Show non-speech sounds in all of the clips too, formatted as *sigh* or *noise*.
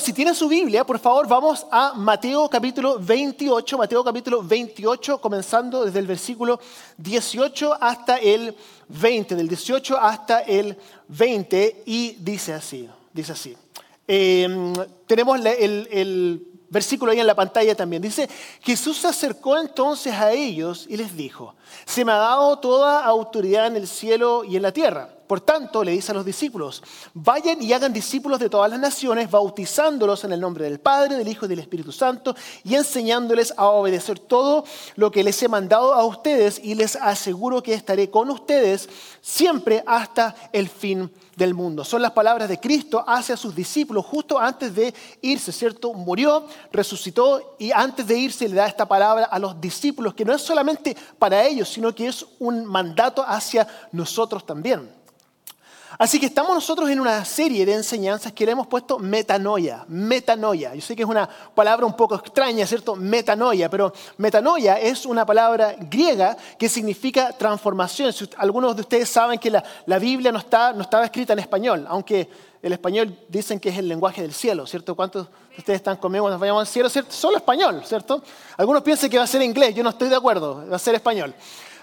si tiene su Biblia, por favor, vamos a Mateo capítulo 28, Mateo capítulo 28, comenzando desde el versículo 18 hasta el 20, del 18 hasta el 20, y dice así, dice así. Em, tenemos el, el versículo ahí en la pantalla también. Dice, Jesús se acercó entonces a ellos y les dijo, se me ha dado toda autoridad en el cielo y en la tierra. Por tanto, le dice a los discípulos, vayan y hagan discípulos de todas las naciones, bautizándolos en el nombre del Padre, del Hijo y del Espíritu Santo, y enseñándoles a obedecer todo lo que les he mandado a ustedes, y les aseguro que estaré con ustedes siempre hasta el fin del mundo. Son las palabras de Cristo hacia sus discípulos justo antes de irse, ¿cierto? Murió, resucitó y antes de irse le da esta palabra a los discípulos, que no es solamente para ellos, sino que es un mandato hacia nosotros también. Así que estamos nosotros en una serie de enseñanzas que le hemos puesto metanoia, metanoia. Yo sé que es una palabra un poco extraña, ¿cierto? Metanoia, pero metanoia es una palabra griega que significa transformación. algunos de ustedes saben que la, Biblia no, está, no estaba escrita en español, aunque el español dicen que es el lenguaje del cielo, ¿cierto? ¿Cuántos de ustedes están conmigo cuando vayamos al cielo? ¿cierto? Solo español, ¿cierto? Algunos piensan que va a ser inglés, yo no estoy de acuerdo, va a ser español.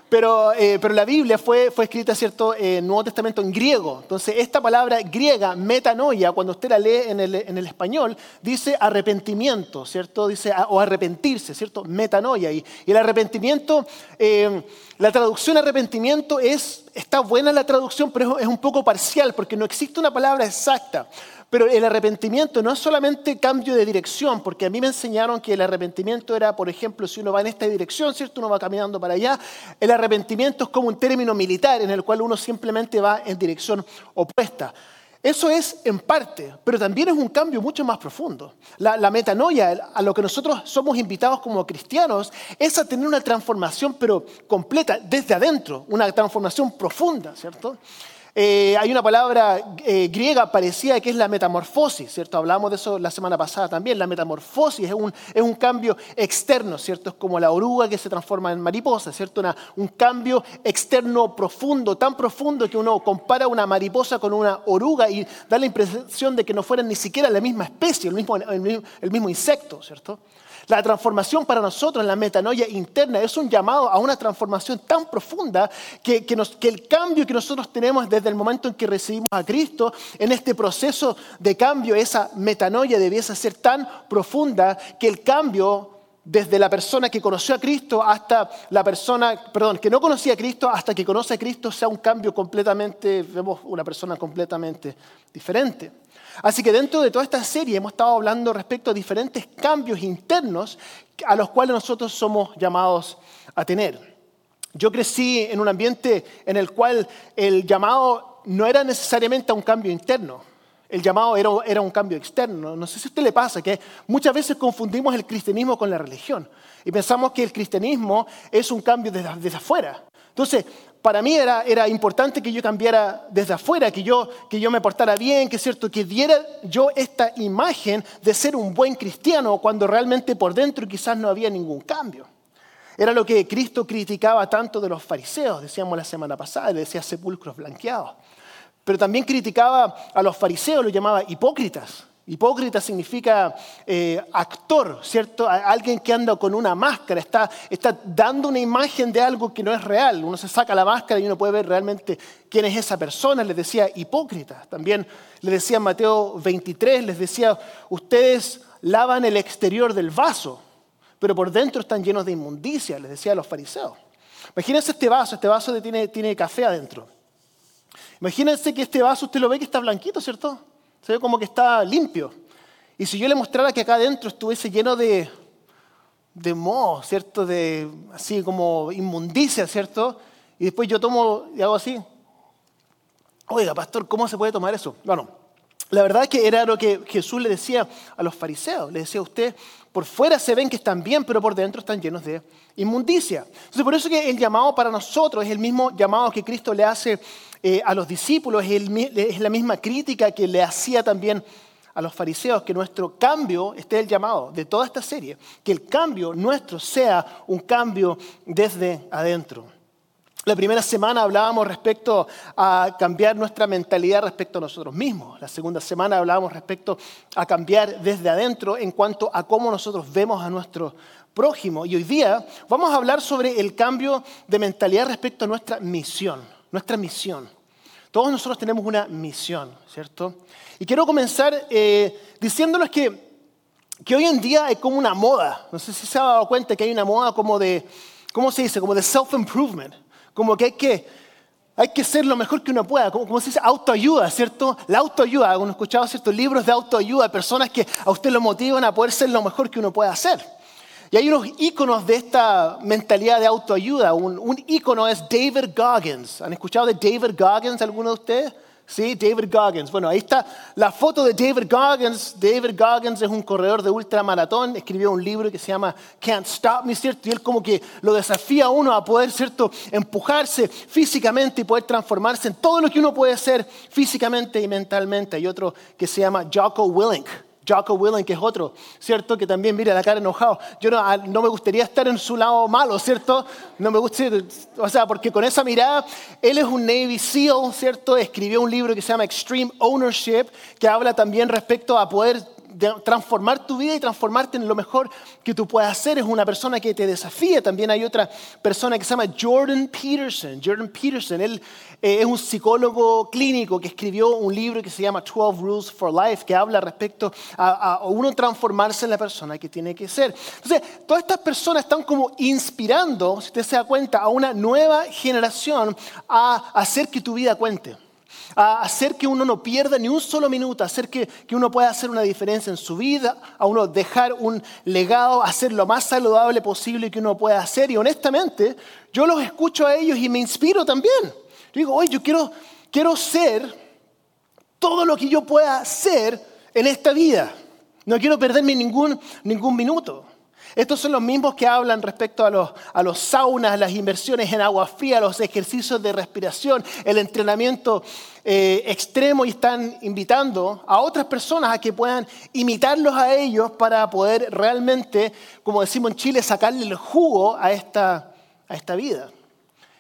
Pero, eh, pero la Biblia fue, fue escrita, ¿cierto?, en el Nuevo Testamento en griego. Entonces, esta palabra griega, metanoia, cuando usted la lee en el, en el español, dice arrepentimiento, ¿cierto? Dice, o arrepentirse, ¿cierto? Metanoia. Y, y el arrepentimiento, eh, la traducción arrepentimiento es, está buena la traducción, pero es un poco parcial, porque no existe una palabra exacta. Pero el arrepentimiento no es solamente cambio de dirección, porque a mí me enseñaron que el arrepentimiento era, por ejemplo, si uno va en esta dirección, ¿cierto? Uno va caminando para allá. El arrepentimiento es como un término militar en el cual uno simplemente va en dirección opuesta. Eso es en parte, pero también es un cambio mucho más profundo. La, la, metanoia, a lo que nosotros somos invitados como cristianos, es a tener una transformación, pero completa, desde adentro, una transformación profunda, ¿cierto? Eh, hay una palabra eh, griega parecida que es la metamorfosis, ¿cierto? Hablamos de eso la semana pasada también. La metamorfosis es un, es un cambio externo, ¿cierto? Es como la oruga que se transforma en mariposa, ¿cierto? un cambio externo profundo, tan profundo que uno compara una mariposa con una oruga y da la impresión de que no fueran ni siquiera la misma especie, el mismo, el mismo insecto, ¿cierto? La transformación para nosotros en la metanoia interna es un llamado a una transformación tan profunda que, el cambio que nosotros tenemos desde el momento en que recibimos a Cristo, en este proceso de cambio, esa metanoia debiese ser tan profunda que el cambio desde la persona que conoció a Cristo hasta la persona, perdón, que no conocía a Cristo hasta que conoce a Cristo sea un cambio completamente, vemos una persona completamente diferente. Así que dentro de toda esta serie hemos estado hablando respecto a diferentes cambios internos a los cuales nosotros somos llamados a tener. Yo crecí en un ambiente en el cual el llamado no era necesariamente a un cambio interno, el llamado era, un cambio externo. No sé si a usted le pasa que muchas veces confundimos el cristianismo con la religión y pensamos que el cristianismo es un cambio desde, desde afuera. Entonces, para mí era, era, importante que yo cambiara desde afuera, que yo, que yo me portara bien, que cierto, que diera yo esta imagen de ser un buen cristiano cuando realmente por dentro quizás no había ningún cambio. Era lo que Cristo criticaba tanto de los fariseos, decíamos la semana pasada, le decía sepulcros blanqueados. Pero también criticaba a los fariseos, los llamaba hipócritas. Hipócrita significa eh, actor, ¿cierto? Alguien que anda con una máscara, está, dando una imagen de algo que no es real. Uno se saca la máscara y uno puede ver realmente quién es esa persona. Les decía hipócrita. También les decía Mateo 23, les decía, ustedes lavan el exterior del vaso, pero por dentro están llenos de inmundicia, les decía a los fariseos. Imagínense este vaso, este vaso tiene, tiene café adentro. Imagínense que este vaso usted lo ve que está blanquito, ¿cierto? Se ve como que está limpio. Y si yo le mostrara que acá adentro estuviese lleno de, de moho, ¿cierto? De así como inmundicia, ¿cierto? Y después yo tomo y hago así. Oiga, pastor, ¿cómo se puede tomar eso? Bueno, la verdad es que era lo que Jesús le decía a los fariseos. Le decía a usted, por fuera se ven que están bien, pero por dentro están llenos de inmundicia. Entonces, por eso que el llamado para nosotros es el mismo llamado que Cristo le hace eh, a los discípulos, es, la misma crítica que le hacía también a los fariseos, que nuestro cambio, este es el llamado de toda esta serie, que el cambio nuestro sea un cambio desde adentro. La primera semana hablábamos respecto a cambiar nuestra mentalidad respecto a nosotros mismos. La segunda semana hablábamos respecto a cambiar desde adentro en cuanto a cómo nosotros vemos a nuestro prójimo. Y hoy día vamos a hablar sobre el cambio de mentalidad respecto a nuestra misión. Nuestra misión. Todos nosotros tenemos una misión, ¿cierto? Y quiero comenzar eh, diciéndoles que, que hoy en día hay como una moda. No sé si se ha dado cuenta que hay una moda como de, ¿cómo se dice? Como de self-improvement como que hay que, hay que ser lo mejor que uno pueda, como, se dice, autoayuda, ¿cierto? La autoayuda, uno escuchado ciertos libros de autoayuda, personas que a usted lo motivan a poder ser lo mejor que uno pueda hacer. Y hay unos íconos de esta mentalidad de autoayuda. Un, un ícono es David Goggins. ¿Han escuchado de David Goggins alguno de ustedes? ¿Sí? David Goggins. Bueno, ahí está la foto de David Goggins. David Goggins es un corredor de ultramaratón, escribió un libro que se llama Can't Stop Me, ¿cierto? Y él como que lo desafía a uno a poder, ¿cierto? Empujarse físicamente y poder transformarse en todo lo que uno puede ser físicamente y mentalmente. Hay otro que se llama Jocko Willink. Jocko Willing, que es otro, ¿cierto? Que también mira la cara enojado. Yo no, no, me gustaría estar en su lado malo, ¿cierto? No me gustaría, o sea, porque con esa mirada, él es un Navy SEAL, ¿cierto? Escribió un libro que se llama Extreme Ownership, que habla también respecto a poder transformar tu vida y transformarte en lo mejor que tú puedas hacer. Es una persona que te desafía. También hay otra persona que se llama Jordan Peterson. Jordan Peterson, él eh, es un psicólogo clínico que escribió un libro que se llama 12 Rules for Life, que habla respecto a, a uno transformarse en la persona que tiene que ser. Entonces, todas estas personas están como inspirando, si usted se da cuenta, a una nueva generación a hacer que tu vida cuente a hacer que uno no pierda ni un solo minuto, a hacer que, que uno pueda hacer una diferencia en su vida, a uno dejar un legado, hacer lo más saludable posible que uno pueda hacer. Y honestamente, yo los escucho a ellos y me inspiro también. Digo, oye, yo quiero, quiero ser todo lo que yo pueda hacer en esta vida. No quiero perderme ningún, ningún minuto. Estos son los mismos que hablan respecto a los, a los saunas, las inversiones en agua fría, los ejercicios de respiración, el entrenamiento eh, extremo y están invitando a otras personas a que puedan imitarlos a ellos para poder realmente, como decimos en Chile, sacarle el jugo a esta, a esta vida.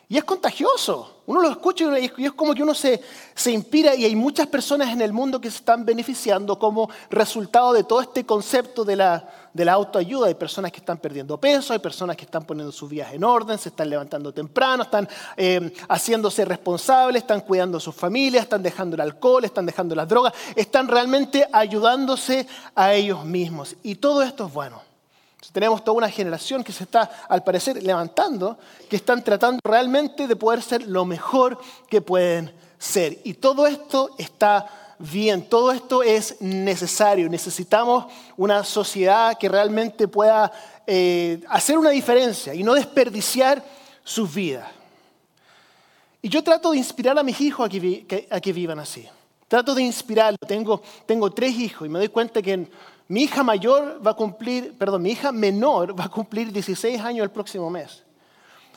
Y es contagioso. Uno lo escucha y es como que uno se, se inspira y hay muchas personas en el mundo que se están beneficiando como resultado de todo este concepto de la, de la autoayuda. Hay personas que están perdiendo peso, hay personas que están poniendo sus vidas en orden, se están levantando temprano, están eh, haciéndose responsables, están cuidando a sus familias, están dejando el alcohol, están dejando las drogas, están realmente ayudándose a ellos mismos. Y todo esto es bueno. Tenemos toda una generación que se está, al parecer, levantando, que están tratando realmente de poder ser lo mejor que pueden ser. Y todo esto está bien, todo esto es necesario. Necesitamos una sociedad que realmente pueda eh, hacer una diferencia y no desperdiciar sus vidas. Y yo trato de inspirar a mis hijos a que, vivan así. Trato de inspirarlos. Tengo, tengo tres hijos y me doy cuenta que mi hija mayor va a cumplir, perdón, mi hija menor va a cumplir 16 años el próximo mes.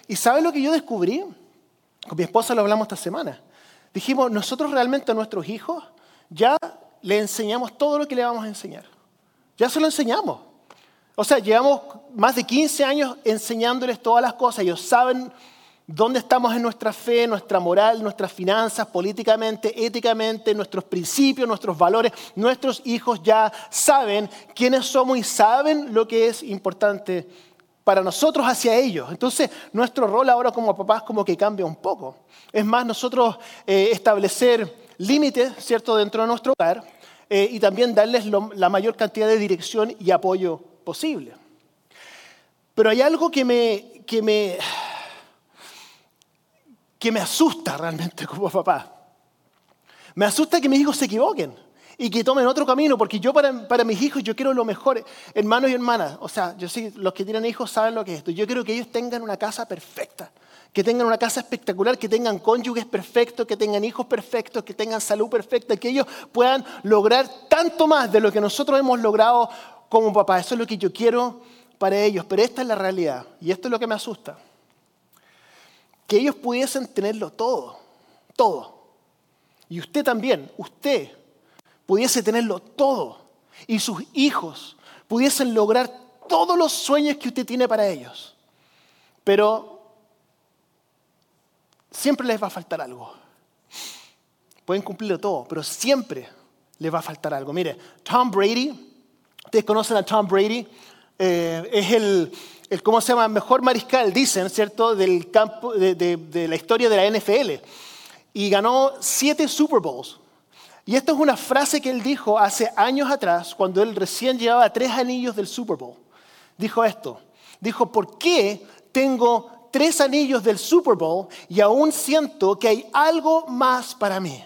¿Y sabe lo que yo descubrí? Con mi esposa lo hablamos esta semana. Dijimos, nosotros realmente a nuestros hijos ya le enseñamos todo lo que le vamos a enseñar. Ya se lo enseñamos. O sea, llevamos más de 15 años enseñándoles todas las cosas. Ellos saben dónde estamos en nuestra fe, nuestra moral, nuestras finanzas, políticamente, éticamente, nuestros principios, nuestros valores. Nuestros hijos ya saben quiénes somos y saben lo que es importante para nosotros hacia ellos. Entonces, nuestro rol ahora como papás como que cambia un poco. Es más, nosotros eh, establecer límites, ¿cierto?, dentro de nuestro hogar eh, y también darles la mayor cantidad de dirección y apoyo posible. Pero hay algo que me, que me, que me asusta realmente como papá. Me asusta que mis hijos se equivoquen y que tomen otro camino, porque yo para, para, mis hijos yo quiero lo mejor, hermanos y hermanas. O sea, yo sé, los que tienen hijos saben lo que es esto. Yo quiero que ellos tengan una casa perfecta, que tengan una casa espectacular, que tengan cónyuges perfectos, que tengan hijos perfectos, que tengan salud perfecta, que ellos puedan lograr tanto más de lo que nosotros hemos logrado como papá. Eso es lo que yo quiero para ellos, pero esta es la realidad y esto es lo que me asusta que ellos pudiesen tenerlo todo, todo. Y usted también, usted pudiese tenerlo todo. Y sus hijos pudiesen lograr todos los sueños que usted tiene para ellos. Pero siempre les va a faltar algo. Pueden cumplirlo todo, pero siempre les va a faltar algo. Mire, Tom Brady, ustedes conocen a Tom Brady, eh, es el, el, ¿cómo se llama?, mejor mariscal, dicen, ¿cierto?, del campo, de, la historia de la NFL. Y ganó siete Super Bowls. Y esta es una frase que él dijo hace años atrás, cuando él recién llevaba tres anillos del Super Bowl. Dijo esto, dijo, ¿por qué tengo tres anillos del Super Bowl y aún siento que hay algo más para mí?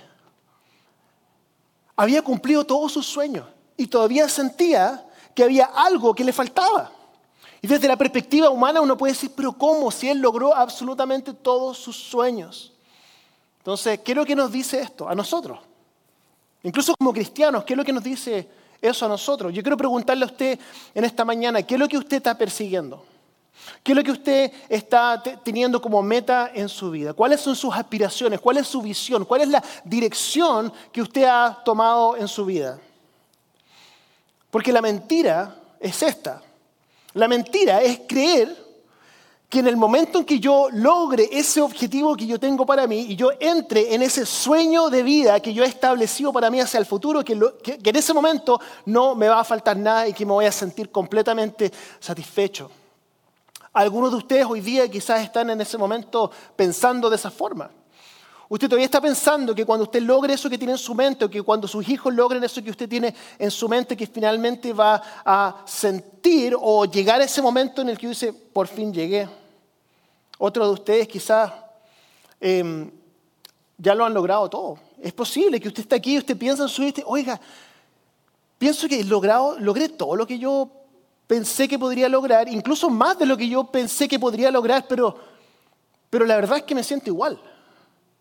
Había cumplido todos sus sueños y todavía sentía que había algo que le faltaba. Y desde la perspectiva humana uno puede decir, pero ¿cómo? Si él logró absolutamente todos sus sueños. Entonces, ¿qué es lo que nos dice esto a nosotros? Incluso como cristianos, ¿qué es lo que nos dice eso a nosotros? Yo quiero preguntarle a usted en esta mañana, ¿qué es lo que usted está persiguiendo? ¿Qué es lo que usted está teniendo como meta en su vida? ¿Cuáles son sus aspiraciones? ¿Cuál es su visión? ¿Cuál es la dirección que usted ha tomado en su vida? Porque la mentira es esta. La mentira es creer que en el momento en que yo logre ese objetivo que yo tengo para mí y yo entre en ese sueño de vida que yo he establecido para mí hacia el futuro, que, que en ese momento no me va a faltar nada y que me voy a sentir completamente satisfecho. Algunos de ustedes hoy día quizás están en ese momento pensando de esa forma. Usted todavía está pensando que cuando usted logre eso que tiene en su mente, o que cuando sus hijos logren eso que usted tiene en su mente, que finalmente va a sentir o llegar a ese momento en el que dice, por fin llegué. Otros de ustedes quizás em, ya lo han logrado todo. Es posible que usted esté aquí y usted piensa en su vida, oiga, pienso que he logrado, logré todo lo que yo pensé que podría lograr, incluso más de lo que yo pensé que podría lograr, pero, pero la verdad es que me siento igual.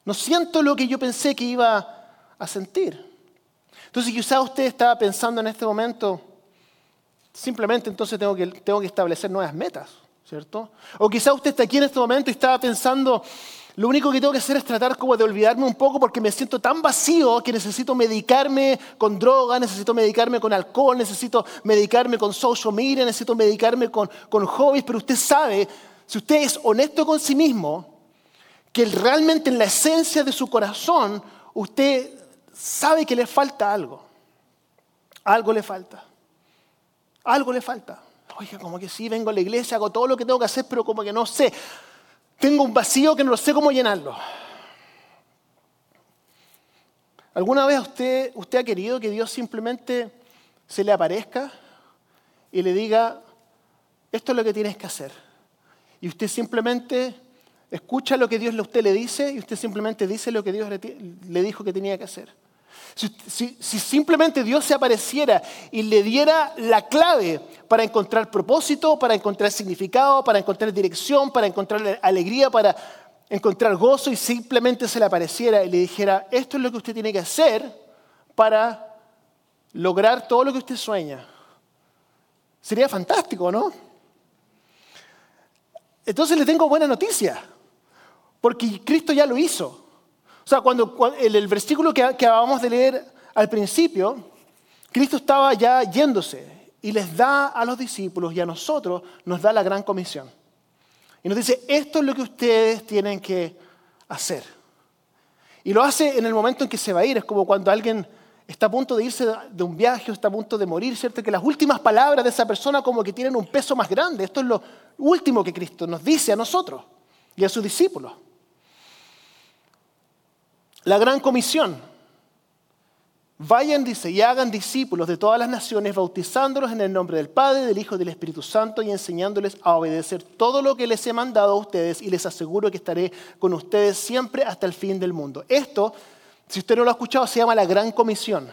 No siento lo que yo pensé que iba a sentir. Entonces quizá usted estaba pensando en este momento, simplemente entonces tengo que, establecer nuevas metas, ¿cierto? O quizá usted está aquí en este momento y estaba pensando, lo único que tengo que hacer es tratar como de olvidarme un poco porque me siento tan vacío que necesito medicarme con droga, necesito medicarme con alcohol, necesito medicarme con social media, necesito medicarme con, con hobbies, pero usted sabe, si usted es honesto con sí mismo, que realmente en la esencia de su corazón usted sabe que le falta algo. Algo le falta. Algo le falta. Oiga, como que sí, vengo a la iglesia, hago todo lo que tengo que hacer, pero como que no sé. Tengo un vacío que no sé cómo llenarlo. ¿Alguna vez usted, usted ha querido que Dios simplemente se le aparezca y le diga, esto es lo que tienes que hacer? Y usted simplemente escucha lo que Dios a usted le dice y usted simplemente dice lo que Dios le dijo que tenía que hacer. Si, simplemente Dios se apareciera y le diera la clave para encontrar propósito, para encontrar significado, para encontrar dirección, para encontrar alegría, para encontrar gozo y simplemente se le apareciera y le dijera, esto es lo que usted tiene que hacer para lograr todo lo que usted sueña. Sería fantástico, ¿no? Entonces le tengo buena noticia, porque Cristo ya lo hizo. O sea, cuando, el, versículo que, que acabamos de leer al principio, Cristo estaba ya yéndose y les da a los discípulos y a nosotros nos da la gran comisión. Y nos dice, esto es lo que ustedes tienen que hacer. Y lo hace en el momento en que se va a ir. Es como cuando alguien está a punto de irse de un viaje o está a punto de morir, ¿cierto? Que las últimas palabras de esa persona como que tienen un peso más grande. Esto es lo último que Cristo nos dice a nosotros y a sus discípulos. La gran comisión. Vayan, dice, y hagan discípulos de todas las naciones, bautizándolos en el nombre del Padre, del Hijo y del Espíritu Santo y enseñándoles a obedecer todo lo que les he mandado a ustedes y les aseguro que estaré con ustedes siempre hasta el fin del mundo. Esto, si usted no lo ha escuchado, se llama la gran comisión.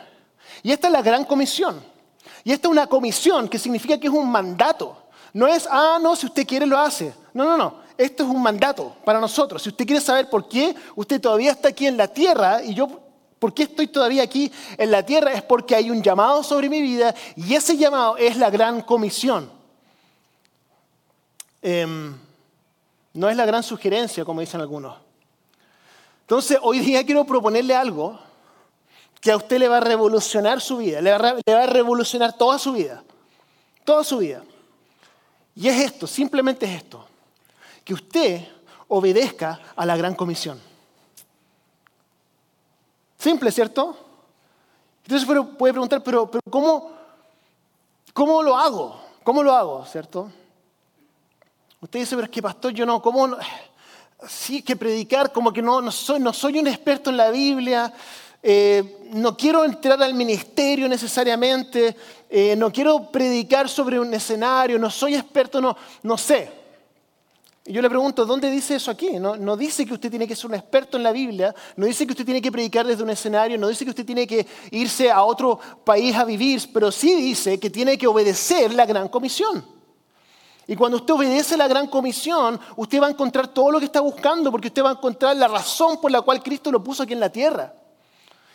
Y esta es la gran comisión. Y esta es una comisión que significa que es un mandato. No es, ah, no, si usted quiere lo hace. No, no, no. Esto es un mandato para nosotros. Si usted quiere saber por qué usted todavía está aquí en la tierra y yo, por qué estoy todavía aquí en la tierra, es porque hay un llamado sobre mi vida y ese llamado es la gran comisión. Em, no es la gran sugerencia, como dicen algunos. Entonces, hoy día quiero proponerle algo que a usted le va a revolucionar su vida, le va a revolucionar toda su vida, toda su vida. Y es esto, simplemente es esto, que usted obedezca a la gran comisión. Simple, ¿cierto? Entonces puede preguntar, pero, pero ¿cómo, ¿cómo lo hago? ¿Cómo lo hago, cierto? Usted dice, pero es que pastor, yo no, ¿cómo? No? Sí, que predicar, como que no, no, soy, no soy un experto en la Biblia, eh, no quiero entrar al ministerio necesariamente, eh, no quiero predicar sobre un escenario, no soy experto, no, no sé. Y yo le pregunto, ¿dónde dice eso aquí? No, dice que usted tiene que ser un experto en la Biblia, no dice que usted tiene que predicar desde un escenario, no dice que usted tiene que irse a otro país a vivir, pero sí dice que tiene que obedecer la gran comisión. Y cuando usted obedece la gran comisión, usted va a encontrar todo lo que está buscando, porque usted va a encontrar la razón por la cual Cristo lo puso aquí en la tierra.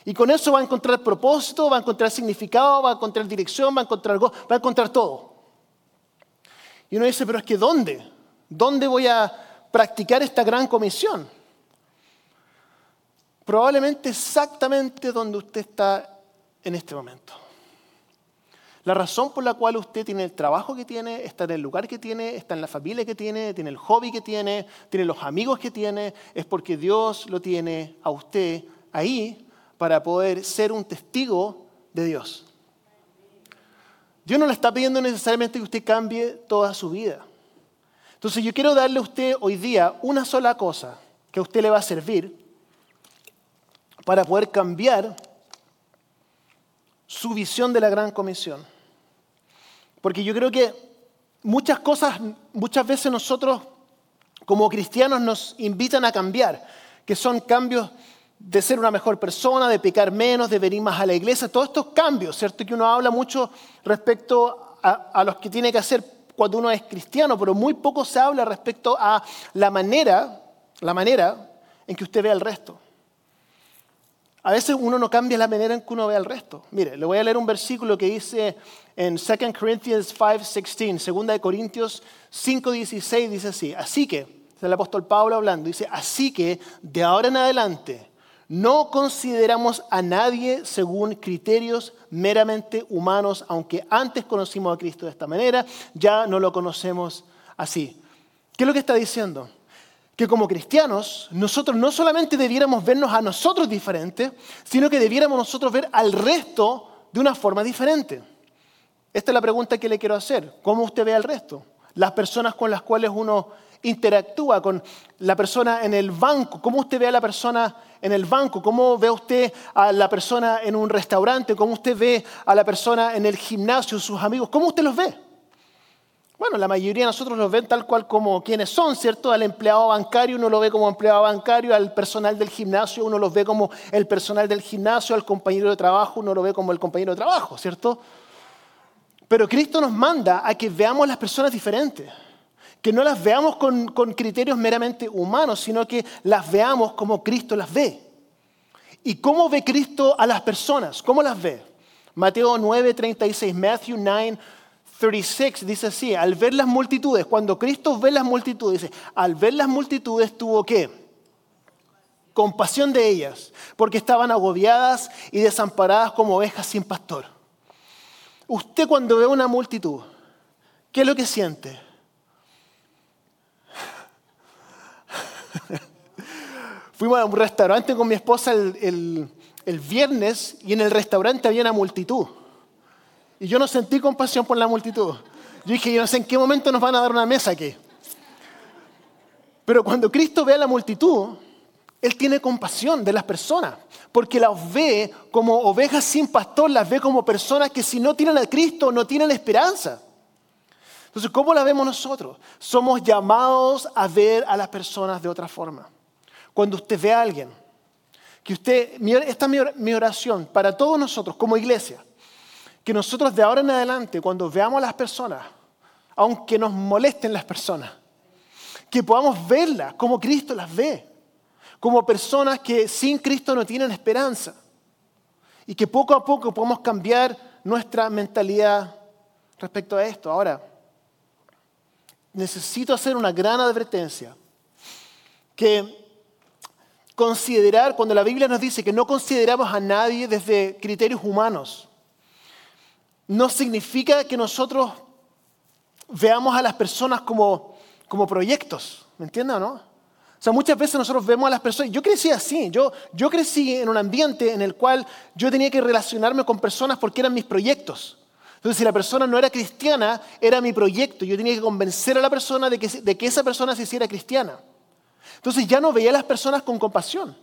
Y con eso va a encontrar propósito, va a encontrar significado, va a encontrar dirección, va a encontrar, va a encontrar todo. Y uno dice, pero es que ¿dónde? ¿Dónde voy a practicar esta gran comisión? Probablemente exactamente donde usted está en este momento. La razón por la cual usted tiene el trabajo que tiene, está en el lugar que tiene, está en la familia que tiene, tiene el hobby que tiene, tiene los amigos que tiene, es porque Dios lo tiene a usted ahí para poder ser un testigo de Dios. Dios no le está pidiendo necesariamente que usted cambie toda su vida. Entonces yo quiero darle a usted hoy día una sola cosa que a usted le va a servir para poder cambiar su visión de la gran comisión. Porque yo creo que muchas cosas, muchas veces nosotros como cristianos nos invitan a cambiar, que son cambios de ser una mejor persona, de pecar menos, de venir más a la iglesia, todos estos cambios, ¿cierto? Que uno habla mucho respecto a, los que tiene que hacer cuando uno es cristiano, pero muy poco se habla respecto a la manera, la manera en que usted ve al resto. A veces uno no cambia la manera en que uno ve al resto. Mire, le voy a leer un versículo que dice en 2 Corinthians 5:16, 2 de Corintios 5:16 dice así, así que, el apóstol Pablo hablando, dice, así que de ahora en adelante no consideramos a nadie según criterios meramente humanos, aunque antes conocimos a Cristo de esta manera, ya no lo conocemos así. ¿Qué es lo que está diciendo? que como cristianos nosotros no solamente debiéramos vernos a nosotros diferentes, sino que debiéramos nosotros ver al resto de una forma diferente. Esta es la pregunta que le quiero hacer. ¿Cómo usted ve al resto? Las personas con las cuales uno interactúa, con la persona en el banco, cómo usted ve a la persona en el banco, cómo ve usted a la persona en un restaurante, cómo usted ve a la persona en el gimnasio, sus amigos, cómo usted los ve. Bueno, la mayoría de nosotros los ven tal cual como quienes son, ¿cierto? Al empleado bancario uno lo ve como empleado bancario, al personal del gimnasio uno los ve como el personal del gimnasio, al compañero de trabajo uno lo ve como el compañero de trabajo, ¿cierto? Pero Cristo nos manda a que veamos las personas diferentes, que no las veamos con, con criterios meramente humanos, sino que las veamos como Cristo las ve. ¿Y cómo ve Cristo a las personas? ¿Cómo las ve? Mateo 9, 36, Matthew 9, 36 dice así, al ver las multitudes, cuando Cristo ve las multitudes, dice, al ver las multitudes tuvo qué? Compasión de ellas, porque estaban agobiadas y desamparadas como ovejas sin pastor. Usted cuando ve una multitud, ¿qué es lo que siente? Fuimos a un restaurante con mi esposa el, el viernes y en el restaurante había una multitud. Y yo no sentí compasión por la multitud. Yo dije, yo no sé en qué momento nos van a dar una mesa aquí. Pero cuando Cristo ve a la multitud, Él tiene compasión de las personas, porque las ve como ovejas sin pastor, las ve como personas que si no tienen a Cristo no tienen esperanza. Entonces, ¿cómo la vemos nosotros? Somos llamados a ver a las personas de otra forma. Cuando usted ve a alguien, que usted, esta es mi oración para todos nosotros como iglesia, que nosotros de ahora en adelante, cuando veamos a las personas, aunque nos molesten las personas, que podamos verlas como Cristo las ve, como personas que sin Cristo no tienen esperanza, y que poco a poco podamos cambiar nuestra mentalidad respecto a esto. Ahora, necesito hacer una gran advertencia, que considerar, cuando la Biblia nos dice que no consideramos a nadie desde criterios humanos, no significa que nosotros veamos a las personas como, como proyectos, ¿me entienden o no? sea, muchas veces nosotros vemos a las personas, yo crecí así, yo, yo crecí en un ambiente en el cual yo tenía que relacionarme con personas porque eran mis proyectos. Entonces, si la persona no era cristiana, era mi proyecto. Yo tenía que convencer a la persona de que, de que esa persona se hiciera cristiana. Entonces ya no veía a las personas con compasión.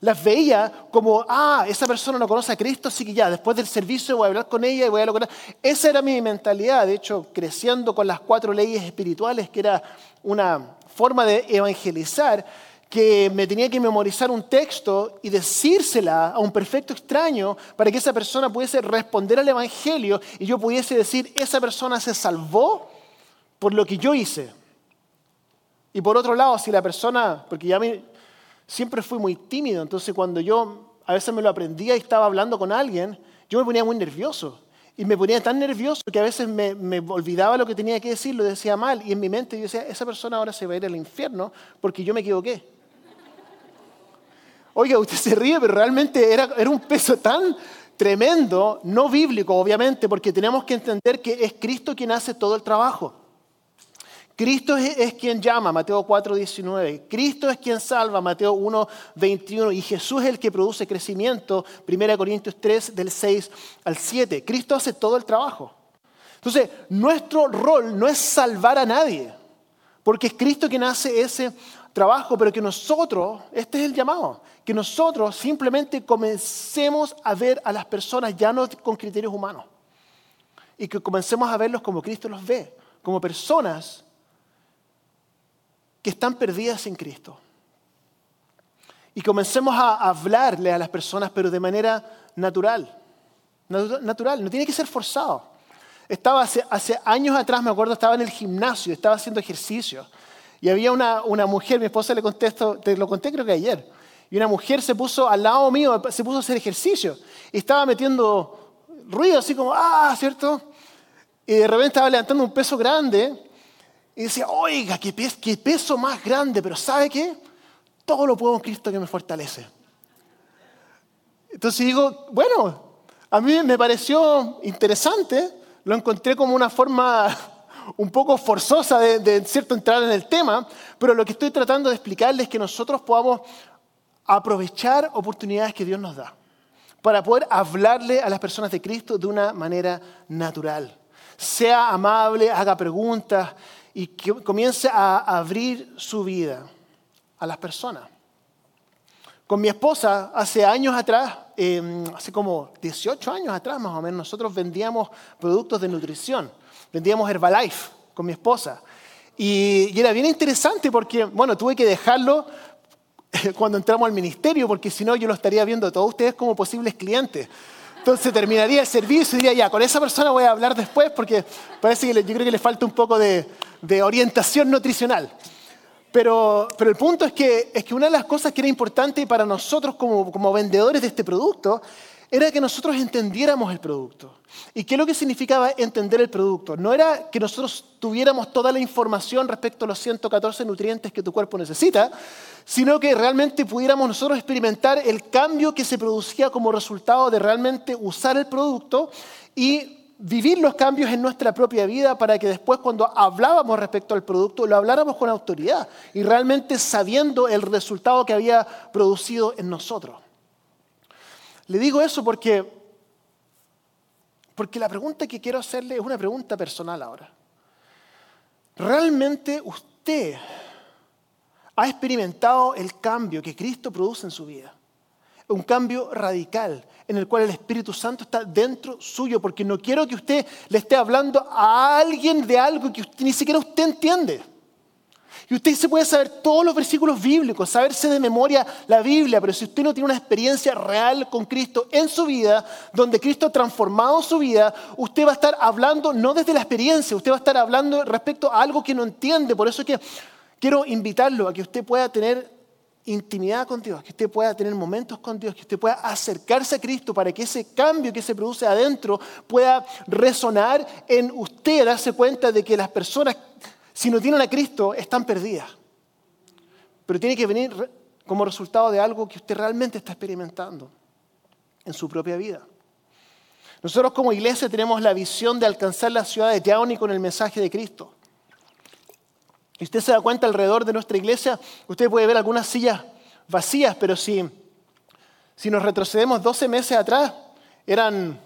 Las veía como, ah, esa persona no conoce a Cristo, así que ya, después del servicio voy a hablar con ella y voy a lograr. Esa era mi mentalidad, de hecho, creciendo con las cuatro leyes espirituales, que era una forma de evangelizar que me tenía que memorizar un texto y decírsela a un perfecto extraño para que esa persona pudiese responder al Evangelio y yo pudiese decir, esa persona se salvó por lo que yo hice. Y por otro lado, si la persona, porque ya me, siempre fui muy tímido, entonces cuando yo a veces me lo aprendía y estaba hablando con alguien, yo me ponía muy nervioso. Y me ponía tan nervioso que a veces me, olvidaba lo que tenía que decir, lo decía mal. Y en mi mente yo decía, esa persona ahora se va a ir al infierno porque yo me equivoqué. Oiga, usted se ríe, pero realmente era, era un peso tan tremendo, no bíblico obviamente, porque tenemos que entender que es Cristo quien hace todo el trabajo. Cristo es, quien llama, Mateo 4, 19. Cristo es quien salva, Mateo 1, 21. Y Jesús es el que produce crecimiento, 1 Corintios 3, del 6 al 7. Cristo hace todo el trabajo. Entonces, nuestro rol no es salvar a nadie, porque es Cristo quien hace ese trabajo, pero que nosotros, este es el llamado, que nosotros simplemente comencemos a ver a las personas ya no con criterios humanos, y que comencemos a verlos como Cristo los ve, como personas que están perdidas en Cristo. Y comencemos a hablarle a las personas, pero de manera natural. Natural, no tiene que ser forzado. Estaba hace, años atrás, me acuerdo, estaba en el gimnasio, estaba haciendo ejercicio. Y había una, una mujer, mi esposa le contesto, te lo conté creo que ayer. Y una mujer se puso al lado mío, se puso a hacer ejercicio. Y estaba metiendo ruido, así como, ah, ¿cierto? Y de repente estaba levantando un peso grande y decía, oiga, qué peso, más grande, pero ¿sabe qué? Todo lo puedo en Cristo que me fortalece. Entonces digo, bueno, a mí me pareció interesante, lo encontré como una forma *laughs* un poco forzosa de, de, cierto entrar en el tema, pero lo que estoy tratando de explicarles es que nosotros podamos aprovechar oportunidades que Dios nos da para poder hablarle a las personas de Cristo de una manera natural. Sea amable, haga preguntas, y que comience a abrir su vida a las personas. Con mi esposa, hace años atrás, em, hace como 18 años atrás más o menos, nosotros vendíamos productos de nutrición. Vendíamos Herbalife con mi esposa. Y, y era bien interesante porque, bueno, tuve que dejarlo *laughs* cuando entramos al ministerio, porque si no yo lo estaría viendo a todos ustedes como posibles clientes. Entonces terminaría el servicio y diría, ya, con esa persona voy a hablar después porque parece que yo creo que le falta un poco de, orientación nutricional. Pero, pero, el punto es que, es que una de las cosas que era importante para nosotros como, como vendedores de este producto era que nosotros entendiéramos el producto. ¿Y qué es lo que significaba entender el producto? No era que nosotros tuviéramos toda la información respecto a los 114 nutrientes que tu cuerpo necesita, sino que realmente pudiéramos nosotros experimentar el cambio que se producía como resultado de realmente usar el producto y vivir los cambios en nuestra propia vida para que después cuando hablábamos respecto al producto lo habláramos con autoridad y realmente sabiendo el resultado que había producido en nosotros. Le digo eso porque, porque la pregunta que quiero hacerle es una pregunta personal ahora. ¿Realmente usted ha experimentado el cambio que Cristo produce en su vida? Un cambio radical en el cual el Espíritu Santo está dentro suyo, porque no quiero que usted le esté hablando a alguien de algo que ni siquiera usted entiende. Y usted se puede saber todos los versículos bíblicos, saberse de memoria la Biblia, pero si usted no tiene una experiencia real con Cristo en su vida, donde Cristo ha transformado su vida, usted va a estar hablando no desde la experiencia, usted va a estar hablando respecto a algo que no entiende. Por eso es que quiero invitarlo a que usted pueda tener intimidad con Dios, que usted pueda tener momentos con Dios, que usted pueda acercarse a Cristo para que ese cambio que se produce adentro pueda resonar en usted, darse cuenta de que las personas si no tienen a Cristo, están perdidas. Pero tiene que venir como resultado de algo que usted realmente está experimentando en su propia vida. Nosotros como iglesia tenemos la visión de alcanzar la ciudad de Downey con el mensaje de Cristo. Y usted se da cuenta alrededor de nuestra iglesia, usted puede ver algunas sillas vacías, pero si, si nos retrocedemos 12 meses atrás, eran,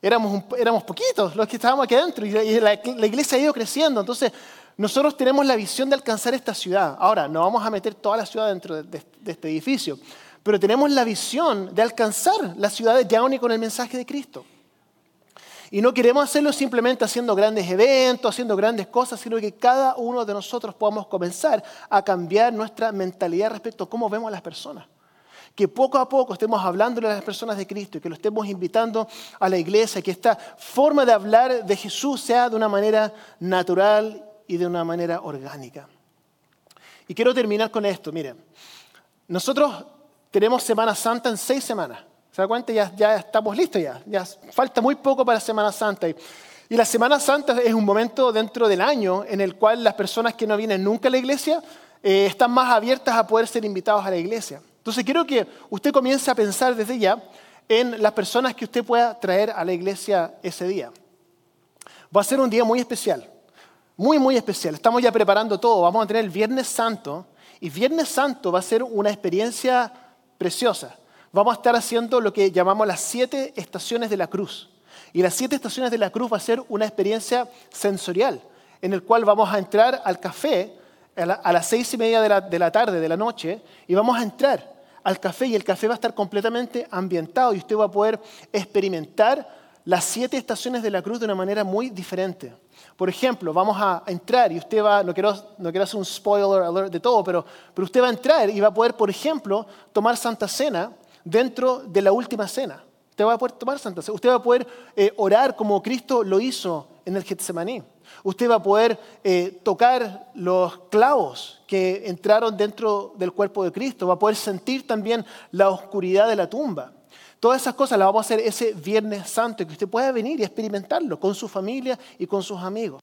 éramos, éramos poquitos los que estábamos aquí adentro y la, iglesia ha ido creciendo. Entonces, nosotros tenemos la visión de alcanzar esta ciudad. Ahora, no vamos a meter toda la ciudad dentro de, este edificio, pero tenemos la visión de alcanzar la ciudad de Yaoni con el mensaje de Cristo. Y no queremos hacerlo simplemente haciendo grandes eventos, haciendo grandes cosas, sino que cada uno de nosotros podamos comenzar a cambiar nuestra mentalidad respecto a cómo vemos a las personas. Que poco a poco estemos hablando a las personas de Cristo y que lo estemos invitando a la iglesia, que esta forma de hablar de Jesús sea de una manera natural y de una manera orgánica. Y quiero terminar con esto, miren. Nosotros tenemos Semana Santa en seis semanas. ¿Se da? Ya, ya estamos listos ya. ya. Falta muy poco para Semana Santa. Y, la Semana Santa es un momento dentro del año en el cual las personas que no vienen nunca a la iglesia eh, están más abiertas a poder ser invitados a la iglesia. Entonces quiero que usted comience a pensar desde ya en las personas que usted pueda traer a la iglesia ese día. Va a ser un día muy especial, muy, muy especial. Estamos ya preparando todo. Vamos a tener el Viernes Santo y Viernes Santo va a ser una experiencia preciosa vamos a estar haciendo lo que llamamos las siete estaciones de la cruz. Y las siete estaciones de la cruz va a ser una experiencia sensorial, en el cual vamos a entrar al café a, las seis y media de la, de la tarde, de la noche, y vamos a entrar al café y el café va a estar completamente ambientado y usted va a poder experimentar las siete estaciones de la cruz de una manera muy diferente. Por ejemplo, vamos a entrar y usted va, no quiero, no quiero hacer un spoiler alert de todo, pero, pero usted va a entrar y va a poder, por ejemplo, tomar Santa Cena dentro de la última cena. Usted va a poder tomar Santa Cena. Usted va a poder eh, orar como Cristo lo hizo en el Getsemaní. Usted va a poder eh, tocar los clavos que entraron dentro del cuerpo de Cristo. Va a poder sentir también la oscuridad de la tumba. Todas esas cosas las vamos a hacer ese Viernes Santo, que usted pueda venir y experimentarlo con su familia y con sus amigos.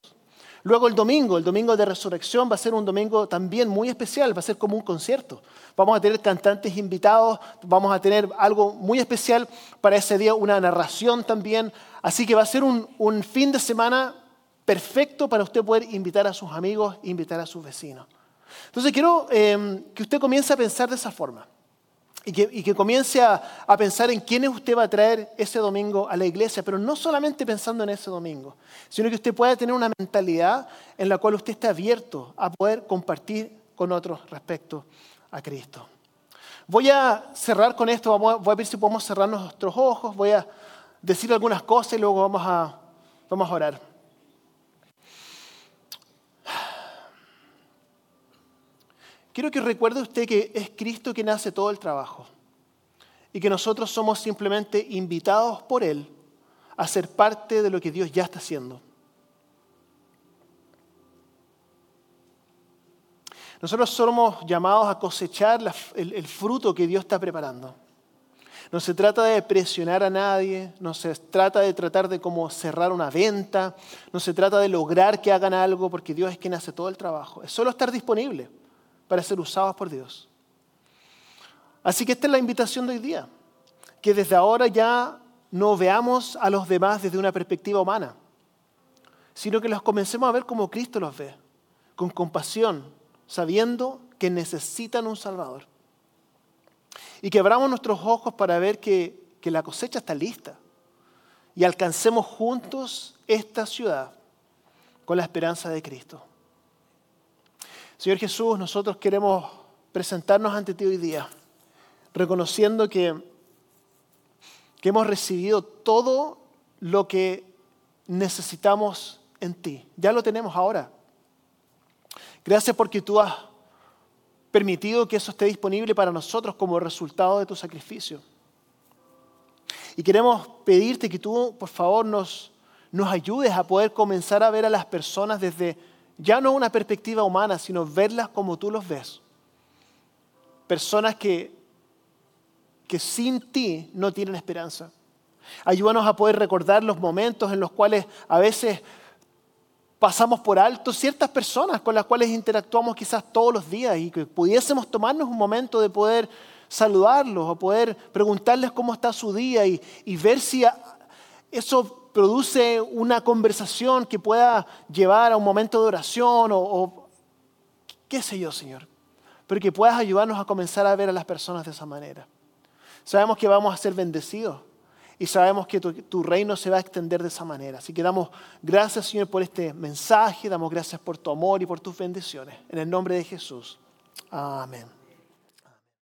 Luego el domingo, el domingo de resurrección va a ser un domingo también muy especial, va a ser como un concierto. Vamos a tener cantantes invitados, vamos a tener algo muy especial para ese día, una narración también. Así que va a ser un, fin de semana perfecto para usted poder invitar a sus amigos, invitar a sus vecinos. Entonces quiero eh, que usted comience a pensar de esa forma y que, comience a, pensar en quiénes usted va a traer ese domingo a la iglesia, pero no solamente pensando en ese domingo, sino que usted pueda tener una mentalidad en la cual usted esté abierto a poder compartir con otros respecto a Cristo. Voy a cerrar con esto, voy a ver si podemos cerrar nuestros ojos, voy a decir algunas cosas y luego vamos a, vamos a orar. Quiero que recuerde usted que es Cristo quien hace todo el trabajo y que nosotros somos simplemente invitados por Él a ser parte de lo que Dios ya está haciendo. Nosotros somos llamados a cosechar el, el, fruto que Dios está preparando. No se trata de presionar a nadie, no se trata de tratar de como cerrar una venta, no se trata de lograr que hagan algo porque Dios es quien hace todo el trabajo. Es solo estar disponible para ser usados por Dios. Así que esta es la invitación de hoy día, que desde ahora ya no veamos a los demás desde una perspectiva humana, sino que los comencemos a ver como Cristo los ve, con compasión, sabiendo que necesitan un Salvador. Y que abramos nuestros ojos para ver que, que la cosecha está lista y alcancemos juntos esta ciudad con la esperanza de Cristo. Señor Jesús, nosotros queremos presentarnos ante ti hoy día, reconociendo que, que hemos recibido todo lo que necesitamos en ti. Ya lo tenemos ahora. Gracias porque tú has permitido que eso esté disponible para nosotros como resultado de tu sacrificio. Y queremos pedirte que tú, por favor, nos, nos ayudes a poder comenzar a ver a las personas desde ya no una perspectiva humana, sino verlas como tú los ves. Personas que, que sin ti no tienen esperanza. Ayúdanos a poder recordar los momentos en los cuales a veces pasamos por alto ciertas personas con las cuales interactuamos quizás todos los días y que pudiésemos tomarnos un momento de poder saludarlos o poder preguntarles cómo está su día y, y ver si eso produce una conversación que pueda llevar a un momento de oración o, qué sé yo, Señor, pero que puedas ayudarnos a comenzar a ver a las personas de esa manera. Sabemos que vamos a ser bendecidos y sabemos que tu, reino se va a extender de esa manera. Así que damos gracias, Señor, por este mensaje, damos gracias por tu amor y por tus bendiciones. En el nombre de Jesús. Amén.